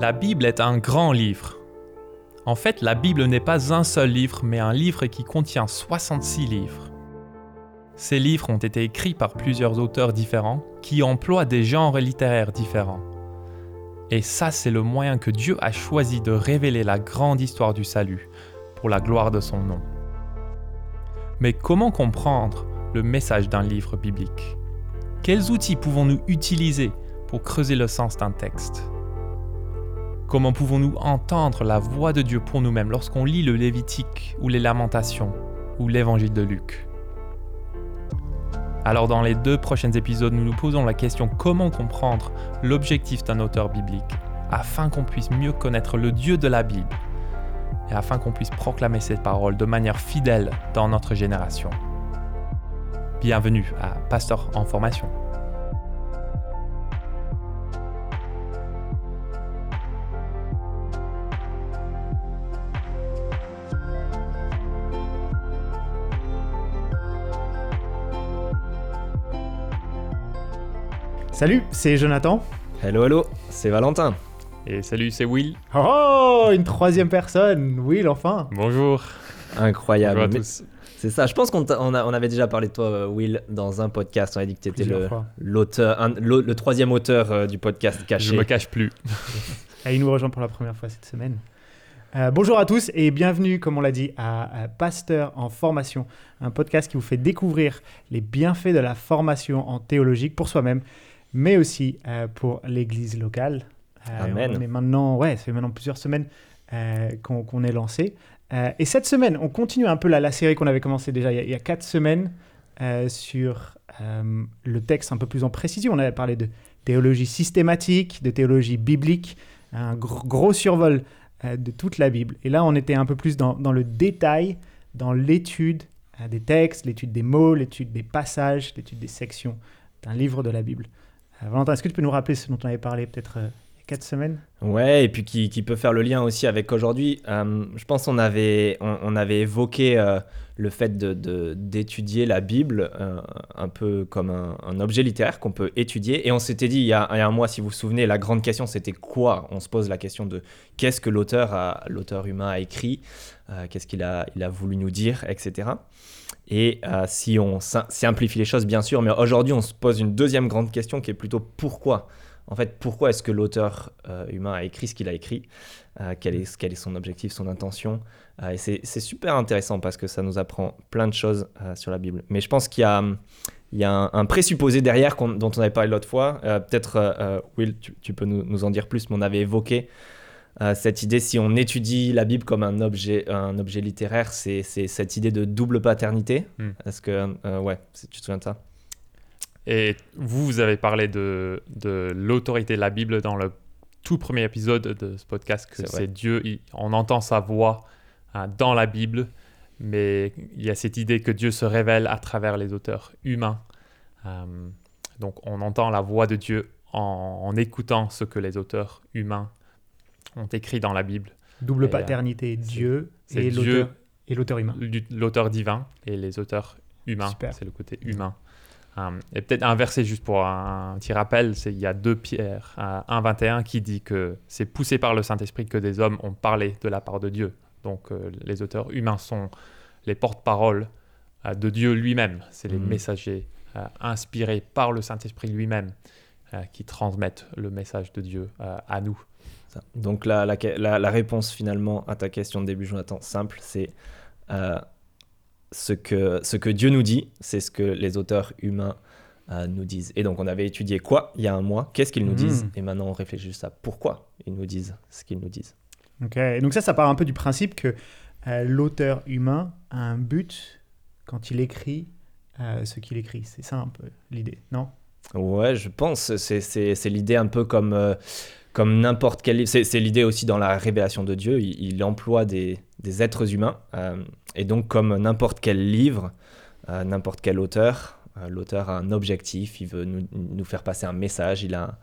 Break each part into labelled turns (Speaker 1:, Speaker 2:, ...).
Speaker 1: La Bible est un grand livre. En fait, la Bible n'est pas un seul livre, mais un livre qui contient 66 livres. Ces livres ont été écrits par plusieurs auteurs différents qui emploient des genres littéraires différents. Et ça, c'est le moyen que Dieu a choisi de révéler la grande histoire du salut pour la gloire de son nom. Mais comment comprendre le message d'un livre biblique? Quels outils pouvons-nous utiliser pour creuser le sens d'un texte? Comment pouvons-nous entendre la voix de Dieu pour nous-mêmes lorsqu'on lit le Lévitique ou les Lamentations ou l'Évangile de Luc? Alors dans les deux prochains épisodes, nous nous posons la question comment comprendre l'objectif d'un auteur biblique afin qu'on puisse mieux connaître le Dieu de la Bible et afin qu'on puisse proclamer cette parole de manière fidèle dans notre génération? Bienvenue à Pasteur en formation.
Speaker 2: Salut, c'est Jonathan.
Speaker 3: Hello, hello, c'est Valentin.
Speaker 1: Et salut, c'est Will.
Speaker 2: Oh, une troisième personne, Will, enfin.
Speaker 1: Bonjour.
Speaker 3: Incroyable.
Speaker 1: Bonjour à tous.
Speaker 3: C'est ça, je pense qu'on on on avait déjà parlé de toi, euh, Will, dans un podcast. On a dit que tu étais le,
Speaker 2: fois.
Speaker 3: l'auteur, un- le, le troisième auteur euh, du podcast
Speaker 1: Je
Speaker 3: caché.
Speaker 1: me cache plus.
Speaker 2: Et il nous rejoint pour la première fois cette semaine. Euh, bonjour à tous et bienvenue, comme on l'a dit, à, à Pasteur en formation, un podcast qui vous fait découvrir les bienfaits de la formation en théologique pour soi-même, mais aussi euh, pour l'Église locale. Euh,
Speaker 3: Amen.
Speaker 2: On est maintenant, ouais, ça fait maintenant plusieurs semaines euh, qu'on est lancé. Et cette semaine, on continue un peu la, la série qu'on avait commencé déjà il y a, il y a quatre semaines sur le texte un peu plus en précision. On avait parlé de théologie systématique, de théologie biblique, un gros, gros survol de toute la Bible. Et là, on était un peu plus dans, dans le détail, dans l'étude des textes, l'étude des mots, l'étude des passages, l'étude des sections d'un livre de la Bible. Euh, Valentin, est-ce que tu peux nous rappeler ce dont on avait parlé peut-être euh, il y a quatre semaines
Speaker 3: Ouais, et puis qui, qui peut faire le lien aussi avec aujourd'hui. Euh, je pense qu'on avait, on, avait évoqué euh, le fait de, de- d'étudier la Bible euh, un peu comme un, objet littéraire qu'on peut étudier. Et on s'était dit il y, a, un mois, si vous vous souvenez, la grande question c'était quoi? On se pose la question de qu'est-ce que l'auteur, l'auteur humain a écrit, qu'est-ce qu'il a, il a voulu nous dire, etc. Et si on sim- simplifie les choses, bien sûr, mais aujourd'hui on se pose une deuxième grande question qui est plutôt pourquoi? En fait, pourquoi est-ce que l'auteur euh, humain a écrit ce qu'il a écrit Euh, quel, est, quel est son objectif, son intention Euh, Et c'est super intéressant parce que ça nous apprend plein de choses sur la Bible. Mais je pense qu'il y a, il y a un, un présupposé derrière dont on avait parlé l'autre fois. Peut-être, Will, tu, tu peux nous, nous en dire plus, mais on avait évoqué cette idée, si on étudie la Bible comme un objet, un objet littéraire, c'est cette idée de double paternité.
Speaker 1: Hmm.
Speaker 3: Est-ce que, ouais, tu te souviens de ça?
Speaker 1: Et vous, vous avez parlé de, de l'autorité de la Bible dans le tout premier épisode de ce podcast, que
Speaker 3: C'est
Speaker 1: Dieu, il- on entend sa voix hein, dans la Bible, mais il y a cette idée que Dieu se révèle à travers les auteurs humains. Euh, donc on entend la voix de Dieu en, en écoutant ce que les auteurs humains ont écrit dans la Bible.
Speaker 2: Double
Speaker 1: Et, euh,
Speaker 2: paternité, Dieu
Speaker 1: c'est
Speaker 2: et
Speaker 1: Dieu.
Speaker 2: l'auteur et l'auteur humain.
Speaker 1: L'auteur divin et les auteurs humains,
Speaker 2: Super.
Speaker 1: c'est le côté humain. Euh, et peut-être un verset juste pour un, petit rappel, c'est il y a 2 Pierre euh, 1.21 qui dit que c'est poussé par le Saint-Esprit que des hommes ont parlé de la part de Dieu. Donc euh, les auteurs humains sont les porte-paroles euh, de Dieu lui-même. C'est les
Speaker 3: Mhm.
Speaker 1: messagers euh, inspirés par le Saint-Esprit lui-même euh, qui transmettent le message de Dieu euh, à nous.
Speaker 3: Ça. Donc la, la, la- la réponse finalement à ta question de début, Jonathan, simple, c'est euh, ce, que, ce que Dieu nous dit, c'est ce que les auteurs humains euh, nous disent. Et donc on avait étudié quoi il y a un mois, qu'est-ce qu'ils nous
Speaker 2: Mhm.
Speaker 3: disent, et maintenant on réfléchit juste à pourquoi ils nous disent ce qu'ils nous disent.
Speaker 2: Ok, et donc ça, ça part un peu du principe que euh, l'auteur humain a un but quand il écrit euh, ce qu'il écrit. C'est ça un peu l'idée, non?
Speaker 3: Ouais, je pense, c'est, l'idée un peu comme, comme n'importe quel livre, c'est, c'est l'idée aussi dans la révélation de Dieu, il, il emploie des, des êtres humains, euh, et donc comme n'importe quel livre, euh, n'importe quel auteur, euh, l'auteur a un objectif, il veut nous, nous faire passer un message, il a,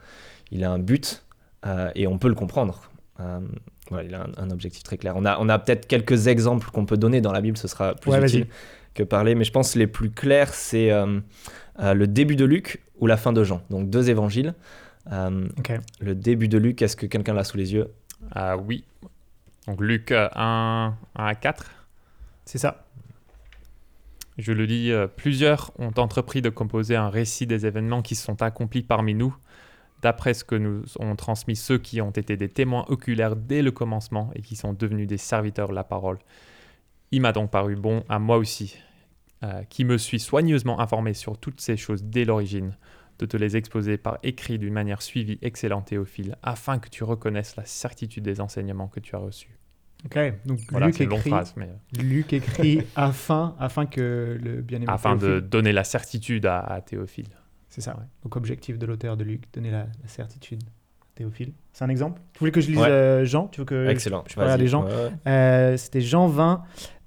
Speaker 3: il a un but, euh, et on peut le comprendre. Euh, voilà, il a un, un objectif très clair. On a, on a peut-être quelques exemples qu'on peut donner dans la Bible, ce sera plus
Speaker 2: Ouais,
Speaker 3: utile que parler, mais je pense que les plus clairs, c'est euh, euh, le début de Luc ou la fin de Jean. Donc deux évangiles. Euh, le début de Luc, est-ce que quelqu'un l'a sous les yeux?
Speaker 1: Ah oui. Donc Luc euh, 1, 1 à 4.
Speaker 2: C'est ça.
Speaker 1: Je le lis, euh, plusieurs ont entrepris de composer un récit des événements qui se sont accomplis parmi nous, d'après ce que nous ont transmis ceux qui ont été des témoins oculaires dès le commencement et qui sont devenus des serviteurs de la parole. Il m'a donc paru bon à moi aussi, euh, qui me suis soigneusement informé sur toutes ces choses dès l'origine, de te les exposer par écrit d'une manière suivie, excellente Théophile, afin que tu reconnaisses la certitude des enseignements que tu as reçus.
Speaker 2: Ok. Donc
Speaker 1: Voilà,
Speaker 2: Luc
Speaker 1: c'est une longue
Speaker 2: écrit,
Speaker 1: phrase, mais euh,
Speaker 2: Luc écrit afin, afin que le bien-aimé.
Speaker 1: afin de donner la certitude à, à Théophile.
Speaker 2: C'est ça. ouais. Donc objectif de l'auteur de Luc, donner la, la certitude. à Théophile. C'est un exemple? Tu voulais que je lise
Speaker 3: Ouais.
Speaker 2: euh, Jean? Tu veux que
Speaker 3: Excellent.
Speaker 2: Je
Speaker 3: Vas-y.
Speaker 2: Jean.
Speaker 3: Ouais, ouais.
Speaker 2: Euh, C'était Jean 20,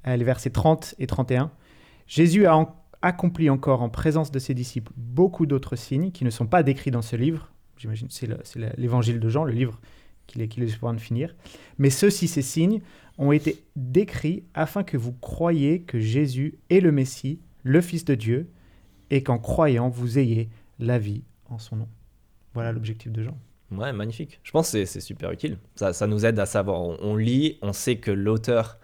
Speaker 2: euh, les versets 30 et 31. Jésus a en- accompli encore en présence de ses disciples beaucoup d'autres signes qui ne sont pas décrits dans ce livre. J'imagine c'est l'évangile de Jean, le livre qu'il est, qu'il est sur le point de finir. Mais ceux-ci, ces signes, ont été décrits afin que vous croyiez que Jésus est le Messie, le Fils de Dieu, et qu'en croyant, vous ayez la vie en son nom. Voilà l'objectif de Jean.
Speaker 3: Ouais, magnifique. Je pense que c'est- super utile. Ça, ça nous aide à savoir. On, on lit, on sait que l'auteur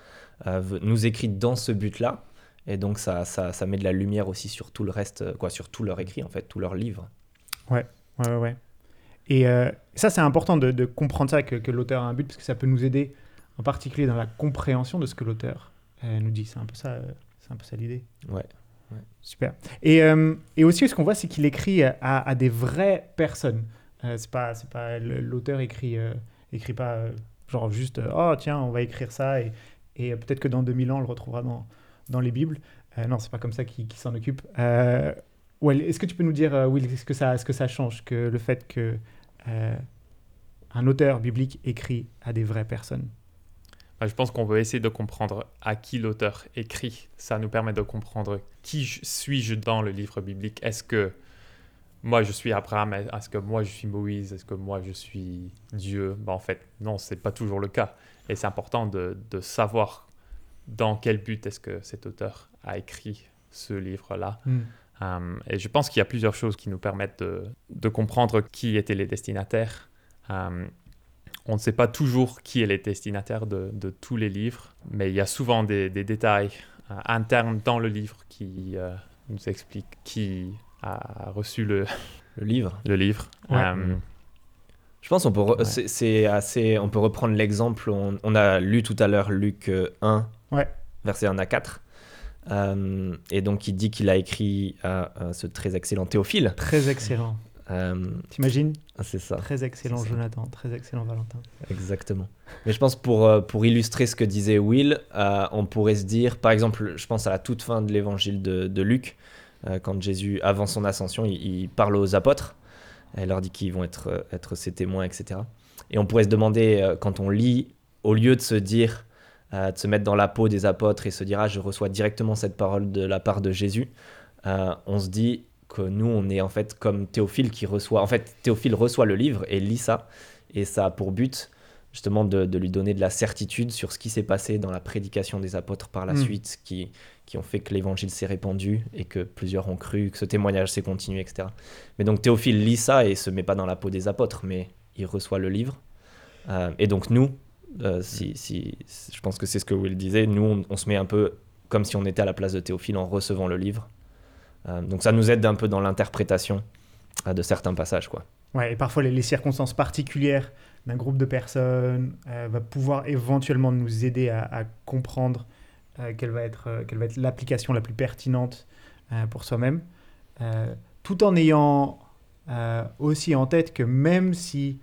Speaker 3: euh, nous écrit dans ce but-là. Et donc, ça, ça, ça met de la lumière aussi sur tout le reste, quoi, sur tout leur écrit, en fait, tout leur livre.
Speaker 2: Ouais, ouais, ouais. Et euh, ça, c'est important de, de comprendre ça, que, que l'auteur a un but, parce que ça peut nous aider, en particulier dans la compréhension de ce que l'auteur euh, nous dit. C'est un peu ça, euh, c'est un peu ça l'idée.
Speaker 3: Ouais.
Speaker 2: Super. Et, et aussi, ce qu'on voit, c'est qu'il écrit à, à des vraies personnes. C'est pas, c'est pas l'auteur écrit, écrit pas genre juste, oh tiens, on va écrire ça et, et peut-être que dans 2000 ans, on le retrouvera dans, dans les Bibles. Non, c'est pas comme ça qu'il s'en occupe. Ouais, est-ce que tu peux nous dire, Will, est-ce que ça, est-ce que ça change que le fait que euh, un auteur biblique écrit à des vraies personnes
Speaker 1: Bah, Je pense qu'on veut essayer de comprendre à qui l'auteur écrit. Ça nous permet de comprendre qui je- suis-je dans le livre biblique. Est-ce que moi je suis Abraham? Est-ce que moi je suis Moïse? Est-ce que moi je suis Dieu? Bah, En fait, non, c'est pas toujours le cas. Et c'est important de, de savoir dans quel but est-ce que cet auteur a écrit ce livre-là. Euh, et je pense qu'il y a plusieurs choses qui nous permettent de, de comprendre qui étaient les destinataires. Euh, on ne sait pas toujours qui est les destinataires de, de tous les livres, mais il y a souvent des, des détails euh, internes dans le livre qui euh, nous expliquent qui a reçu le,
Speaker 3: Le livre.
Speaker 1: le livre.
Speaker 2: Ouais.
Speaker 1: Euh,
Speaker 3: Je pense qu'on peut,
Speaker 1: Ouais.
Speaker 3: c'est- assez, on peut reprendre l'exemple. On, on a lu tout à l'heure Luc euh, 1,
Speaker 2: Ouais.
Speaker 3: verset 1 à 4. Euh, et donc, il dit qu'il a écrit à, à ce très excellent Théophile.
Speaker 2: Très excellent.
Speaker 3: Euh,
Speaker 2: T'imagines
Speaker 3: c'est ça.
Speaker 2: Très excellent. Jonathan, très excellent Valentin.
Speaker 3: Exactement. Mais je pense pour, euh, pour illustrer ce que disait Will, euh, on pourrait se dire, par exemple, je pense à la toute fin de l'évangile de, de Luc, quand Jésus, avant son ascension, il, il parle aux apôtres, il leur dit qu'ils vont être, être ses témoins, etc. Et on pourrait se demander, quand on lit, au lieu de se dire, euh, de se mettre dans la peau des apôtres et se dire, ah, je reçois directement cette parole de la part de Jésus, euh, on se dit que nous, on est en fait comme Théophile qui reçoit, en fait, Théophile reçoit le livre et lit ça, et ça a pour but justement de, de lui donner de la certitude sur ce qui s'est passé dans la prédication des apôtres par la
Speaker 2: Mm.
Speaker 3: suite, qui, qui ont fait que l'évangile s'est répandu et que plusieurs ont cru, que ce témoignage s'est continué, etc. Mais donc Théophile lit ça et se met pas dans la peau des apôtres, mais il reçoit le livre. Euh, et donc nous, euh, si, si, je pense que c'est ce que Will disait, nous on, on se met un peu comme si on était à la place de Théophile en recevant le livre. Euh, donc ça nous aide un peu dans l'interprétation euh, de certains passages, quoi.
Speaker 2: Ouais, et parfois les, les circonstances particulières d'un groupe de personnes va pouvoir éventuellement nous aider à, à comprendre quelle va être, quelle va être l'application la plus pertinente pour soi-même, tout en ayant aussi en tête que même si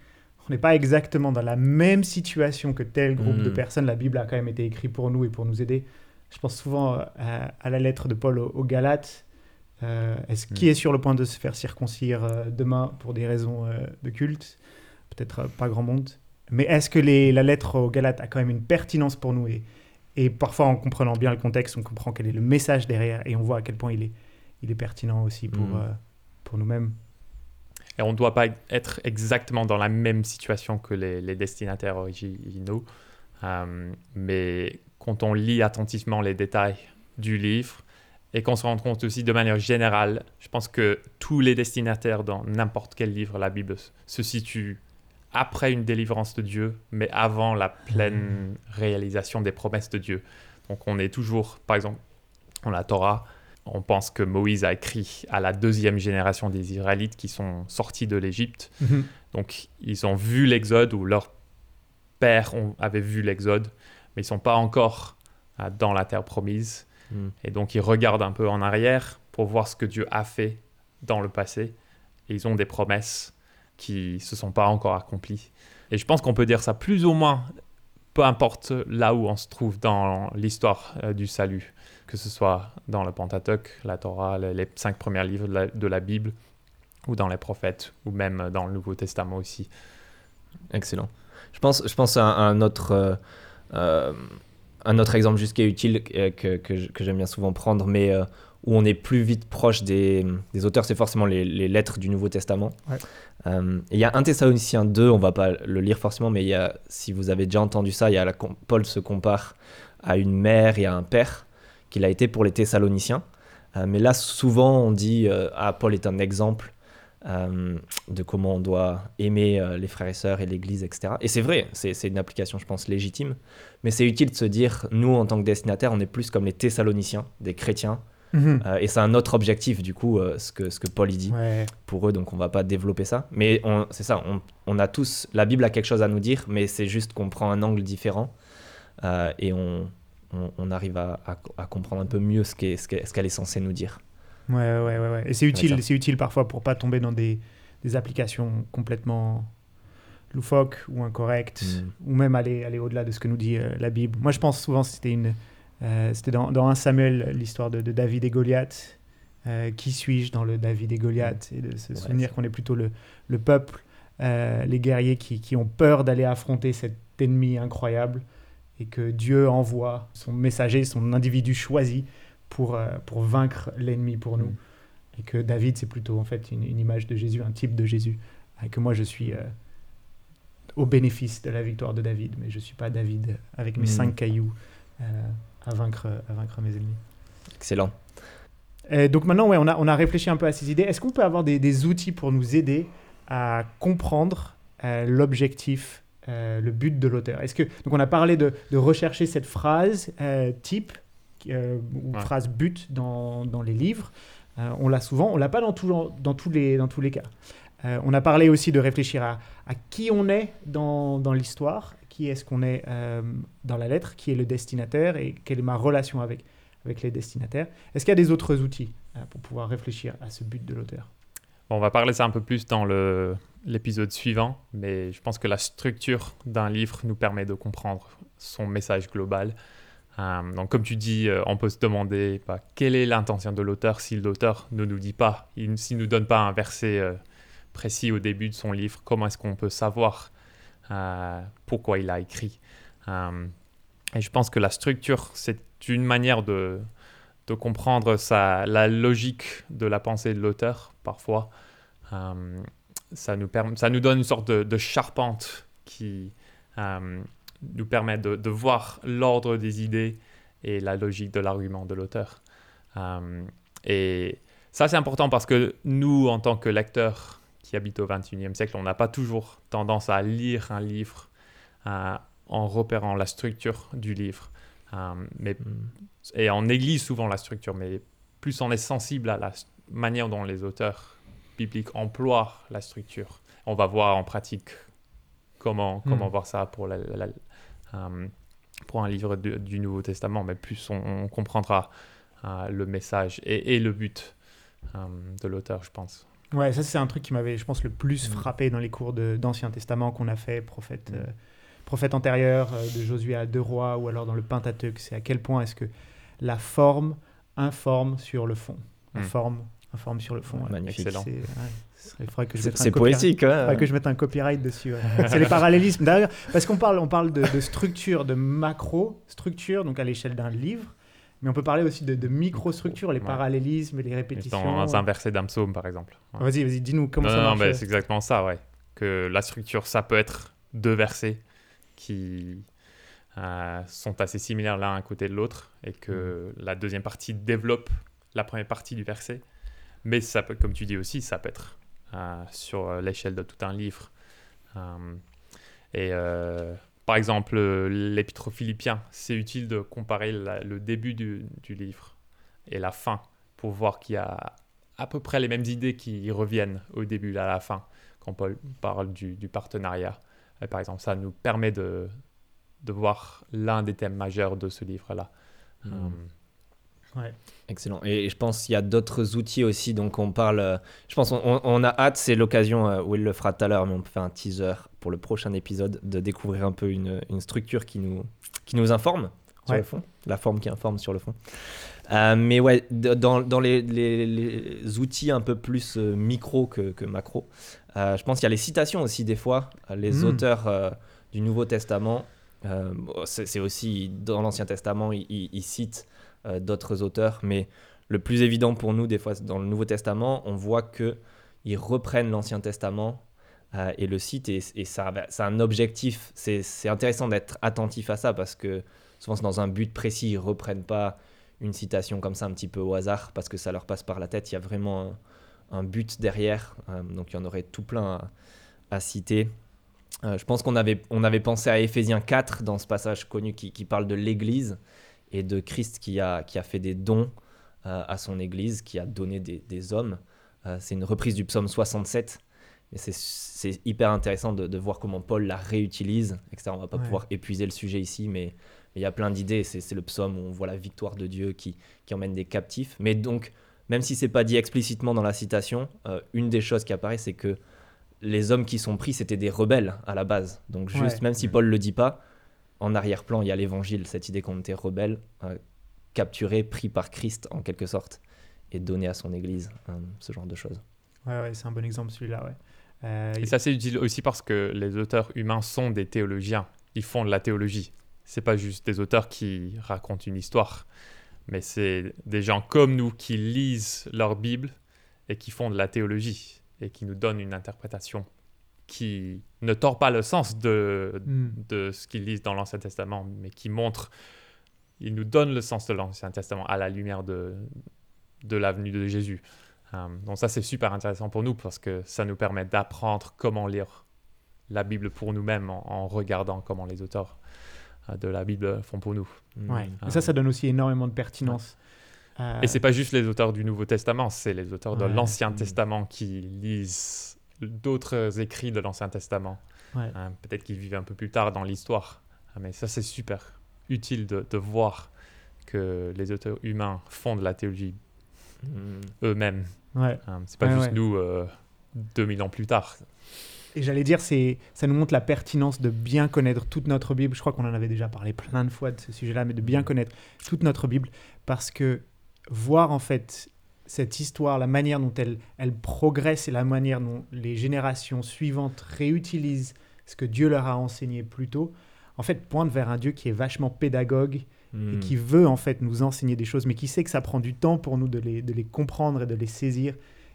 Speaker 2: on n'est pas exactement dans la même situation que tel groupe de
Speaker 3: Mm.
Speaker 2: personnes, la Bible a quand même été écrite pour nous et pour nous aider. Je pense souvent euh, à, à la lettre de Paul aux, aux Galates. Euh, est-ce qui
Speaker 1: Mm.
Speaker 2: est sur le point de se faire circoncire euh, demain pour des raisons euh, de culte? Peut-être pas grand monde. Mais est-ce que les, la lettre aux Galates a quand même une pertinence pour nous? Et, et parfois, en comprenant bien le contexte, on comprend quel est le message derrière et on voit à quel point il est, il est pertinent aussi pour,
Speaker 3: Mm.
Speaker 2: pour nous-mêmes.
Speaker 1: Et on ne doit pas être exactement dans la même situation que les, les destinataires originaux. Euh, mais quand on lit attentivement les détails du livre et qu'on se rende compte aussi de manière générale, je pense que tous les destinataires dans n'importe quel livre, la Bible, se situent après une délivrance de Dieu, mais avant la pleine réalisation des promesses de Dieu. Donc on est toujours, par exemple, on la Torah, on pense que Moïse a écrit à la deuxième génération des Israélites qui sont sortis de l'Égypte.
Speaker 2: Mhm.
Speaker 1: Donc ils ont vu l'Exode ou leurs pères ont, avaient vu l'Exode, mais ils sont pas encore euh, dans la terre promise.
Speaker 3: Mm.
Speaker 1: Et donc ils regardent un peu en arrière pour voir ce que Dieu a fait dans le passé. Et ils ont des promesses qui se sont pas encore accomplies. Et je pense qu'on peut dire ça plus ou moins, peu importe là où on se trouve dans l'histoire euh, du salut, que ce soit dans le Pentateuque, la Torah, les, cinq premiers livres de la, Bible, ou dans les prophètes, ou même dans le Nouveau Testament aussi.
Speaker 3: Excellent. Je pense, je pense à un, autre, euh, euh, un autre exemple juste qui est utile, que, que, que j'aime bien souvent prendre, mais où on est plus vite proche des, des auteurs, c'est forcément les, les lettres du Nouveau Testament.
Speaker 2: Ouais.
Speaker 3: Euh, il y a un Thessaloniciens 2, on va pas le lire forcément, mais il y a, si vous avez déjà entendu ça, il y a la, Paul se compare à une mère et à un père qu'il a été pour les Thessaloniciens. Euh, mais là, souvent, on dit euh, Ah, Paul est un exemple de comment on doit aimer les frères et sœurs et l'Église, etc. Et c'est vrai, c'est une application, je pense, légitime. Mais c'est utile de se dire, nous, en tant que destinataires, on est plus comme les Thessaloniciens, des chrétiens.
Speaker 2: Mhm.
Speaker 3: Euh, et c'est un autre objectif, du coup, euh, ce, que, ce que Paul y dit
Speaker 2: Ouais.
Speaker 3: pour eux, donc on va pas développer ça. Mais c'est ça, on, on a tous, la Bible a quelque chose à nous dire, mais c'est juste qu'on prend un angle différent euh, et on, on, on arrive à, à- à comprendre un peu mieux ce qu'est- ce qu'est- ce qu'elle est censée nous dire.
Speaker 2: Ouais, ouais, ouais, ouais. Et c'est utile, c'est utile parfois pour pas tomber dans des, des applications complètement loufoques ou incorrectes,
Speaker 3: Mm.
Speaker 2: ou même aller, aller au-delà de ce que nous dit la Bible. Moi, je pense souvent que c'était une, c'était dans, dans 1 Samuel l'histoire de, de David et Goliath. Euh, qui suis-je dans le David et Goliath Et de se souvenir qu'on est plutôt le, le peuple, euh, les guerriers qui, qui ont peur d'aller affronter cet ennemi incroyable et que Dieu envoie son messager, son individu choisi pour, euh, pour vaincre l'ennemi pour nous.
Speaker 3: Mm.
Speaker 2: Et que David, c'est plutôt en fait une, une image de Jésus, un type de Jésus. Et que moi, je suis euh, au bénéfice de la victoire de David, mais je ne suis pas David avec mes
Speaker 3: Mm.
Speaker 2: cinq cailloux euh, à, vaincre, à vaincre mes ennemis.
Speaker 3: Excellent.
Speaker 2: Euh, donc maintenant, ouais, on, a, on a réfléchi un peu à ces idées. Est-ce qu'on peut avoir des, des outils pour nous aider à comprendre euh, l'objectif, euh, le but de l'auteur? Est-ce que donc on a parlé de, de rechercher cette phrase euh, type euh, ou
Speaker 1: Ouais.
Speaker 2: phrase but dans, dans les livres. Euh, on l'a souvent, on l'a pas dans, tout- dans, tous les, dans tous les cas. Euh, on a parlé aussi de réfléchir à, à qui on est dans, dans l'histoire, qui est-ce qu'on est euh, dans la lettre, qui est le destinataire et quelle est ma relation avec, avec les destinataires. Est-ce qu'il y a des autres outils euh, pour pouvoir réfléchir à ce but de l'auteur?
Speaker 1: On va parler ça un peu plus dans l'épisode suivant, mais je pense que la structure d'un livre nous permet de comprendre son message global. Euh, donc, comme tu dis, on peut se demander bah, quelle est l'intention de l'auteur si l'auteur ne nous dit pas, il- s'il ne nous donne pas un verset précis au début de son livre, comment est-ce qu'on peut savoir pourquoi il a écrit Euh, Et je pense que la structure, c'est une manière de, comprendre sa, la logique de la pensée de l'auteur, parfois. Euh, ça, nous perm- ça nous donne une sorte de, charpente qui euh, nous permet de, voir l'ordre des idées et la logique de l'argument de l'auteur. Euh, et ça, c'est important parce que nous, en tant que lecteurs qui habitent au XXIe siècle, on n'a pas toujours tendance à lire un livre euh, en repérant la structure du livre. Euh, mais
Speaker 3: Mm.
Speaker 1: et on néglige souvent la structure, mais plus on est sensible à la manière dont les auteurs bibliques emploient la structure, on va voir en pratique comment, comment
Speaker 2: Mm.
Speaker 1: voir ça pour, la- la- la- euh, pour un livre de- du Nouveau Testament, mais plus on, on comprendra le message et, et le but de l'auteur, je pense.
Speaker 2: Ouais, ça c'est un truc qui m'avait, je pense, le plus
Speaker 3: Mm.
Speaker 2: frappé dans les cours d'Ancien Testament qu'on a fait, prophète,
Speaker 3: Mm.
Speaker 2: euh, prophète antérieur, euh, de Josué à deux rois, ou alors dans le Pentateuque. C'est à quel point est-ce que la forme informe sur le fond. La
Speaker 1: Mm.
Speaker 2: forme informe sur le fond.
Speaker 3: Ouais, magnifique.
Speaker 1: Excellent.
Speaker 2: C'est- ouais, serait- il faudrait que je
Speaker 3: C'est
Speaker 2: mette un
Speaker 3: c'est
Speaker 2: copyright-
Speaker 3: poétique, hein
Speaker 2: faudrait que je mette un copyright dessus. ouais. c'est les parallélismes. D'ailleurs, parce qu'on parle, on parle de, de structure, de macro-structure, donc à l'échelle d'un livre, mais on peut parler aussi de, de micro-structure, les
Speaker 1: Ouais.
Speaker 2: parallélismes, les répétitions.
Speaker 1: Dans un verset d'un psaume, par exemple. Ouais.
Speaker 2: Vas-y, vas-y, dis-nous comment
Speaker 1: non,
Speaker 2: ça
Speaker 1: non,
Speaker 2: marche.
Speaker 1: mais c'est exactement ça, ouais. Que la structure, ça peut être deux versets qui euh, sont assez similaires l'un à côté de l'autre et que la deuxième partie développe la première partie du verset. Mais ça peut, comme tu dis aussi, ça peut être euh, sur l'échelle de tout un livre. Euh, et euh, par exemple, l'épître aux Philippiens, c'est utile de comparer le début du, livre et la fin pour voir qu'il y a à peu près les mêmes idées qui reviennent au début et à la fin quand Paul parle du, partenariat. par exemple, ça nous permet de, de voir l'un des thèmes majeurs de ce livre-là.
Speaker 3: Excellent. Et je pense qu'il y a d'autres outils aussi. Donc on parle, euh, je pense on, a hâte, c'est l'occasion, euh, Will le fera tout à l'heure, mais on peut faire un teaser pour le prochain épisode, de découvrir un peu une, une structure qui nous, qui nous informe sur le fond, la forme qui informe sur le fond. Euh, mais ouais, dans, dans les, les, outils un peu plus micro que, que macro, je pense qu'il y a les citations aussi des fois. Les hmm. auteurs du Nouveau Testament, c'est aussi dans l'Ancien Testament, ils, ils citent euh, d'autres auteurs, mais le plus évident pour nous, des fois, dans le Nouveau Testament, on voit que ils reprennent l'Ancien Testament euh, et le citent, et, ça, bah, c'est un objectif. C'est intéressant d'être attentif à ça parce que souvent, c'est dans un but précis. Ils reprennent pas une citation comme ça un petit peu au hasard parce que ça leur passe par la tête. Il y a vraiment un, but derrière. Euh, donc, il y en aurait tout plein à, citer. je pense qu'on avait, on avait pensé à Éphésiens 4 dans ce passage connu qui parle de l'Église et de Christ qui a, qui a fait des dons euh, à son Église, qui a donné des, des hommes. Euh, c'est une reprise du psaume 67. Et c'est hyper intéressant de, de, voir comment Paul la réutilise, etc. On va pas pouvoir épuiser le sujet ici, mais il y a plein d'idées. C'est le psaume où on voit la victoire de Dieu qui, qui emmène des captifs. Mais donc, même si c'est pas dit explicitement dans la citation, euh, une des choses qui apparaît, c'est que les hommes qui sont pris, c'était des rebelles à la base. Donc juste, même si Paul le dit pas, en arrière-plan, il y a l'évangile, cette idée qu'on était rebelle, euh, capturé, pris par Christ en quelque sorte, et donné à son Église, hein, ce genre de choses.
Speaker 2: Ouais, c'est un bon exemple celui-là. Ouais.
Speaker 1: Euh, et ça, c'est utile aussi parce que les auteurs humains sont des théologiens. Ils font de la théologie. C'est pas juste des auteurs qui racontent une histoire, mais c'est des gens comme nous qui lisent leur Bible et qui font de la théologie et qui nous donnent une interprétation qui ne tord pas le sens de, hmm. de ce qu'ils lisent dans l'Ancien Testament, mais qui montre, il nous donne le sens de l'Ancien Testament à la lumière de, de l'avenue de Jésus. Euh, donc ça, c'est super intéressant pour nous parce que ça nous permet d'apprendre comment lire la Bible pour nous-mêmes en, regardant comment les auteurs euh, de la Bible font pour nous.
Speaker 2: Ouais. Et ça, ça donne aussi énormément de pertinence.
Speaker 1: Euh... Et c'est pas juste les auteurs du Nouveau Testament, c'est les auteurs de l'Ancien hmm. Testament qui lisent d'autres écrits de l'Ancien Testament. Hein, peut-être qu'ils vivent un peu plus tard dans l'histoire. Ah, mais ça, c'est super utile de, voir que les auteurs humains font de la théologie hmm. eux-mêmes. Ouais. Hein, c'est pas juste nous 2000 euh, ans plus tard.
Speaker 2: Et j'allais dire, c'est, ça nous montre la pertinence de bien connaître toute notre Bible. Je crois qu'on en avait déjà parlé plein de fois de ce sujet-là, mais de bien connaître toute notre Bible, parce que voir en fait cette histoire, la manière dont elle, elle progresse et la manière dont les générations suivantes réutilisent ce que Dieu leur a enseigné plus tôt, en fait, pointe vers un Dieu qui est vachement pédagogue et hmm. qui veut en fait nous enseigner des choses, mais qui sait que ça prend du temps pour nous de les, de les comprendre et de les saisir.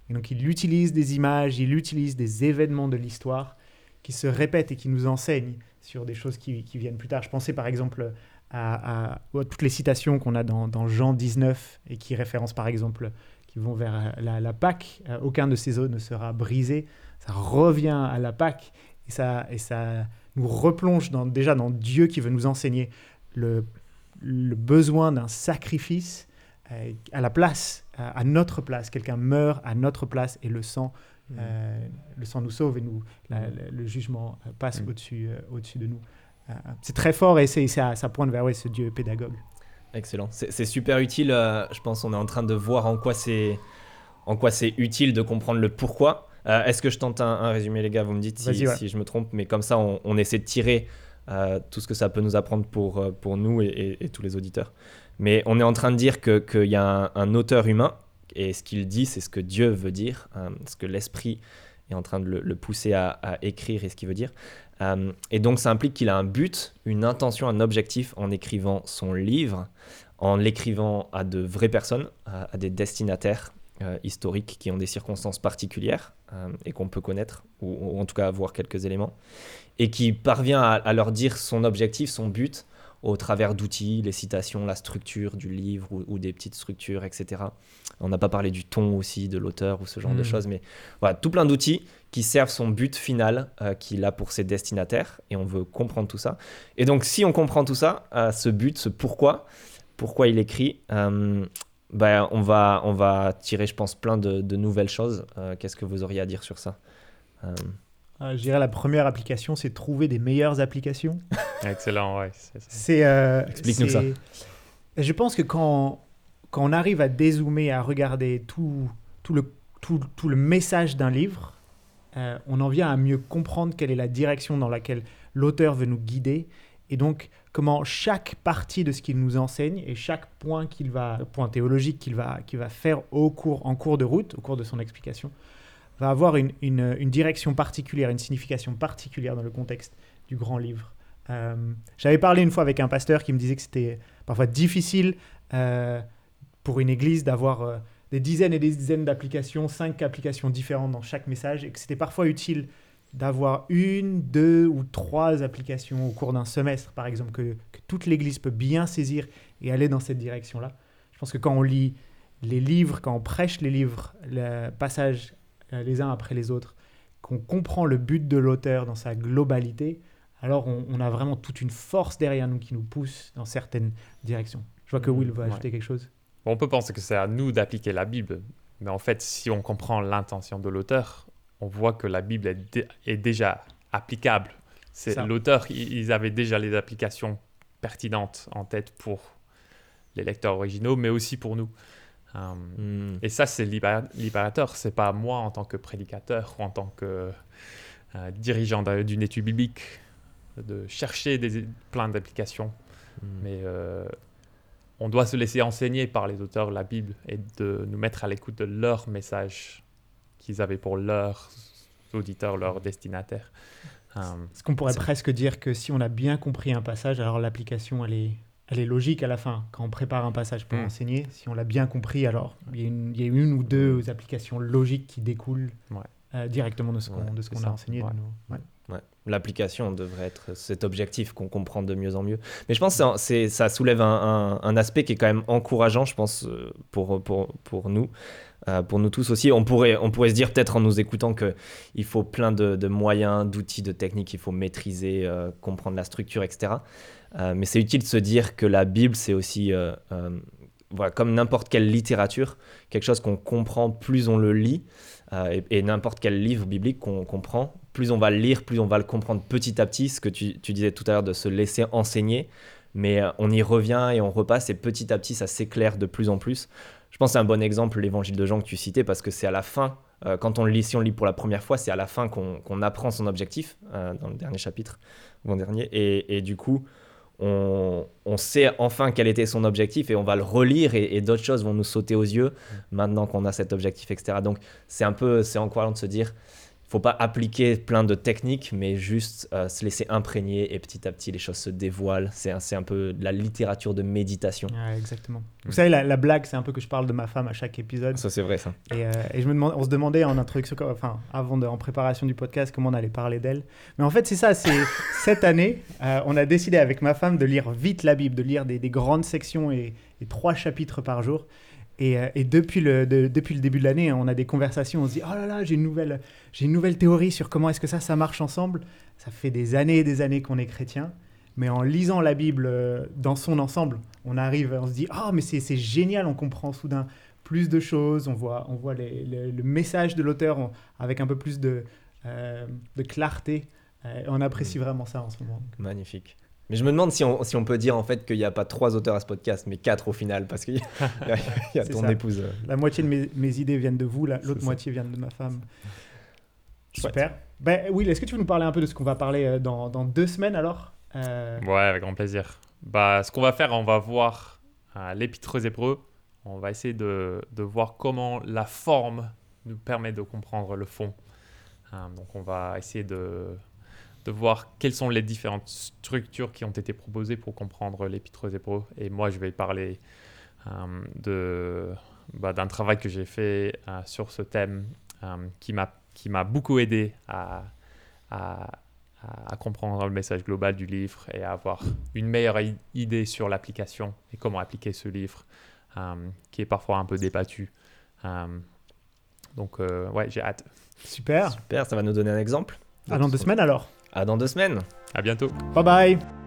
Speaker 2: Et donc, il utilise des images, il utilise des événements de l'histoire qui se répètent et qui nous enseignent sur des choses qui, qui viennent plus tard. Je pensais par exemple à, à, toutes les citations qu'on a dans, dans Jean 19 et qui référencent par exemple qui vont vers euh, la, la Pâque. Euh, aucun de ces os ne sera brisé. Ça revient à la Pâque et ça, et ça nous replonge dans, déjà dans Dieu qui veut nous enseigner le, le besoin d'un sacrifice euh, à la place, à, notre place. Quelqu'un meurt à notre place et le sang, mmh. le sang nous sauve et nous, le, jugement passe mmh. au-dessus au-dessus de nous. c'est très fort et ça, ça pointe vers ouais, ce Dieu pédagogue.
Speaker 3: Excellent. C'est super utile. Euh, je pense qu'on est en train de voir en quoi c'est en quoi c'est utile de comprendre le pourquoi. Euh, est-ce que je tente un, résumé, les gars? Vous me dites si, si, je me trompe, mais comme ça, on, essaie de tirer euh, tout ce que ça peut nous apprendre pour, pour nous et, tous les auditeurs. Mais on est en train de dire qu'il y a un, auteur humain, et ce qu'il dit, c'est ce que Dieu veut dire, ce que l'Esprit est en train de le, pousser à, écrire et ce qu'il veut dire. Euh, et donc ça implique qu'il a un but, une intention, un objectif en écrivant son livre, en l'écrivant à de vraies personnes, à, des destinataires euh, historiques qui ont des circonstances particulières euh, et qu'on peut connaître, ou, en tout cas avoir quelques éléments, et qui parvient à, leur dire son objectif, son but, au travers d'outils, les citations, la structure du livre ou, des petites structures, etc. On n'a pas parlé du ton aussi de l'auteur ou ce genre de
Speaker 2: Mm.
Speaker 3: choses, mais voilà, tout plein d'outils qui servent son but final euh, qu'il a pour ses destinataires et on veut comprendre tout ça. Et donc, si on comprend tout ça, euh, ce but, ce pourquoi, pourquoi il écrit, euh, ben, on, va, on va tirer, je pense, plein de, de nouvelles choses. Euh, Qu'est-ce que vous auriez à dire sur ça Euh,
Speaker 2: Ah, je dirais la première application, c'est trouver des meilleures applications.
Speaker 1: Excellent, ouais. c'est ça.
Speaker 2: Euh,
Speaker 3: Explique-nous
Speaker 2: c'est- Je pense que quand, quand on arrive à dézoomer, à regarder tout, tout, le, tout, tout le message d'un livre, euh, on en vient à mieux comprendre quelle est la direction dans laquelle l'auteur veut nous guider. Et donc, comment chaque partie de ce qu'il nous enseigne et chaque point, qu'il va, point théologique qu'il va, qu'il va faire au cours, en cours de route, au cours de son explication, va avoir une, une, direction particulière, une signification particulière dans le contexte du grand livre. Euh, J'avais parlé une fois avec un pasteur qui me disait que c'était parfois difficile euh, pour une église d'avoir euh, des dizaines et des dizaines d'applications, cinq applications différentes dans chaque message, et que c'était parfois utile d'avoir une, deux ou trois applications au cours d'un semestre, par exemple, que, que toute l'Église peut bien saisir et aller dans cette direction-là. Je pense que quand on lit les livres, quand on prêche les livres, le passage les uns après les autres, qu'on comprend le but de l'auteur dans sa globalité, alors on, on a vraiment toute une force derrière nous qui nous pousse dans certaines directions. Je vois que Will va
Speaker 1: Ouais.
Speaker 2: ajouter quelque chose.
Speaker 1: On peut penser que c'est à nous d'appliquer la Bible, mais en fait, si on comprend l'intention de l'auteur, on voit que la Bible est, est déjà applicable. C'est l'auteur, ils avaient déjà les applications pertinentes en tête pour les lecteurs originaux, mais aussi pour nous. Euh,
Speaker 3: hmm.
Speaker 1: et ça, c'est libéra- libérateur. C'est pas moi en tant que prédicateur ou en tant que euh, dirigeant d'un- d'une étude biblique de chercher des, plein d'applications
Speaker 3: Hmm.
Speaker 1: mais euh, on doit se laisser enseigner par les auteurs de la Bible et de nous mettre à l'écoute de leur message qu'ils avaient pour leurs auditeurs, leurs destinataires. Euh,
Speaker 2: Est-ce qu'on pourrait presque dire que si on a bien compris un passage, alors l'application, elle est, elle est logique à la fin. Quand on prépare un passage pour
Speaker 1: Mm.
Speaker 2: enseigner, si on l'a bien compris, alors il y, a une, il y a une ou deux applications logiques qui découlent
Speaker 1: Ouais.
Speaker 2: euh, directement de ce qu'on
Speaker 3: Ouais,
Speaker 2: a enseigné.
Speaker 1: Ouais.
Speaker 2: nos- ouais.
Speaker 3: Ouais. L'application devrait être cet objectif qu'on comprend de mieux en mieux. Mais je pense que ça soulève un, un- un aspect qui est quand même encourageant, je pense, euh, pour, pour, pour nous, euh, pour nous tous aussi. On pourrait, se dire peut-être en nous écoutant qu'il faut plein de, moyens, d'outils, de techniques, il faut maîtriser, euh, comprendre la structure, etc. Euh, mais c'est utile de se dire que la Bible, c'est aussi, voilà, comme n'importe quelle littérature, quelque chose qu'on comprend plus on le lit. Et, n'importe quel livre biblique qu'on comprend, plus on va le lire, plus on va le comprendre petit à petit, ce que tu, tu disais tout à l'heure de se laisser enseigner, mais on y revient et on repasse et petit à petit ça s'éclaire de plus en plus. Je pense que c'est un bon exemple l'évangile de Jean que tu citais parce que c'est à la fin, euh, quand on le lit, si on le lit pour la première fois, c'est à la fin qu'on qu'on apprend son objectif euh, dans le dernier chapitre, avant dernier, et, et du coup on, on sait enfin quel était son objectif et on va le relire et, et d'autres choses vont nous sauter aux yeux maintenant qu'on a cet objectif, etc. Donc c'est un peu, c'est encourageant de se dire, faut pas appliquer plein de techniques, mais juste euh, se laisser imprégner et petit à petit les choses se dévoilent. C'est un, c'est un peu de la littérature de méditation.
Speaker 2: Ouais, exactement. Vous savez, la, la blague, c'est un peu que je parle de ma femme à chaque épisode.
Speaker 3: Ça c'est vrai ça.
Speaker 2: Et, euh, et je me demande, on se demandait en introduction, enfin, avant de, en préparation du podcast, comment on allait parler d'elle. Mais en fait, c'est ça. C'est cette année, euh, on a décidé avec ma femme de lire vite la Bible, de lire des, des grandes sections et, et trois chapitres par jour. Et, euh, et depuis, le, de- depuis le début de l'année, on a des conversations. On se dit oh là là, j'ai une nouvelle, j'ai une nouvelle théorie sur comment est-ce que ça, ça marche ensemble. Ça fait des années et des années qu'on est chrétien. Mais en lisant la Bible euh, dans son ensemble, on arrive, on se dit ah mais c'est génial, on comprend soudain plus de choses, on voit, on voit les- les- le message de l'auteur avec un peu plus de, euh, de clarté. Euh, on apprécie vraiment ça en ce moment.
Speaker 3: Magnifique. Mais je me demande si on, si on peut dire en fait qu'il n'y a pas trois auteurs à ce podcast, mais quatre au final, parce qu'il y a, il y a- il y a
Speaker 2: C'est
Speaker 3: ton
Speaker 2: ça.
Speaker 3: épouse. euh.
Speaker 2: La moitié de mes, mes idées viennent de vous, la- l'autre moitié vient de ma femme. Super. Ben, Will, est-ce que tu veux nous parler un peu de ce qu'on va parler euh, dans, dans deux semaines alors? Euh,
Speaker 1: Ouais, avec grand plaisir. Bah, ce qu'on va faire, on va voir euh, l'épître aux Hébreux. On va essayer de, de voir comment la forme nous permet de comprendre le fond. Euh, donc, on va essayer de, de voir quelles sont les différentes structures qui ont été proposées pour comprendre l'épître aux Hébreux. Et moi, je vais parler euh, de, bah, d'un travail que j'ai fait euh, sur ce thème euh, qui m'a qui m'a beaucoup aidé à, à, à, comprendre le message global du livre et à avoir une meilleure idée sur l'application et comment appliquer ce livre, qui est parfois un peu débattu. donc, ouais, j'ai hâte.
Speaker 2: Super.
Speaker 3: Super, ça va nous donner un exemple.
Speaker 2: À dans deux semaines alors.
Speaker 3: À dans deux semaines.
Speaker 1: À bientôt.
Speaker 2: Bye bye.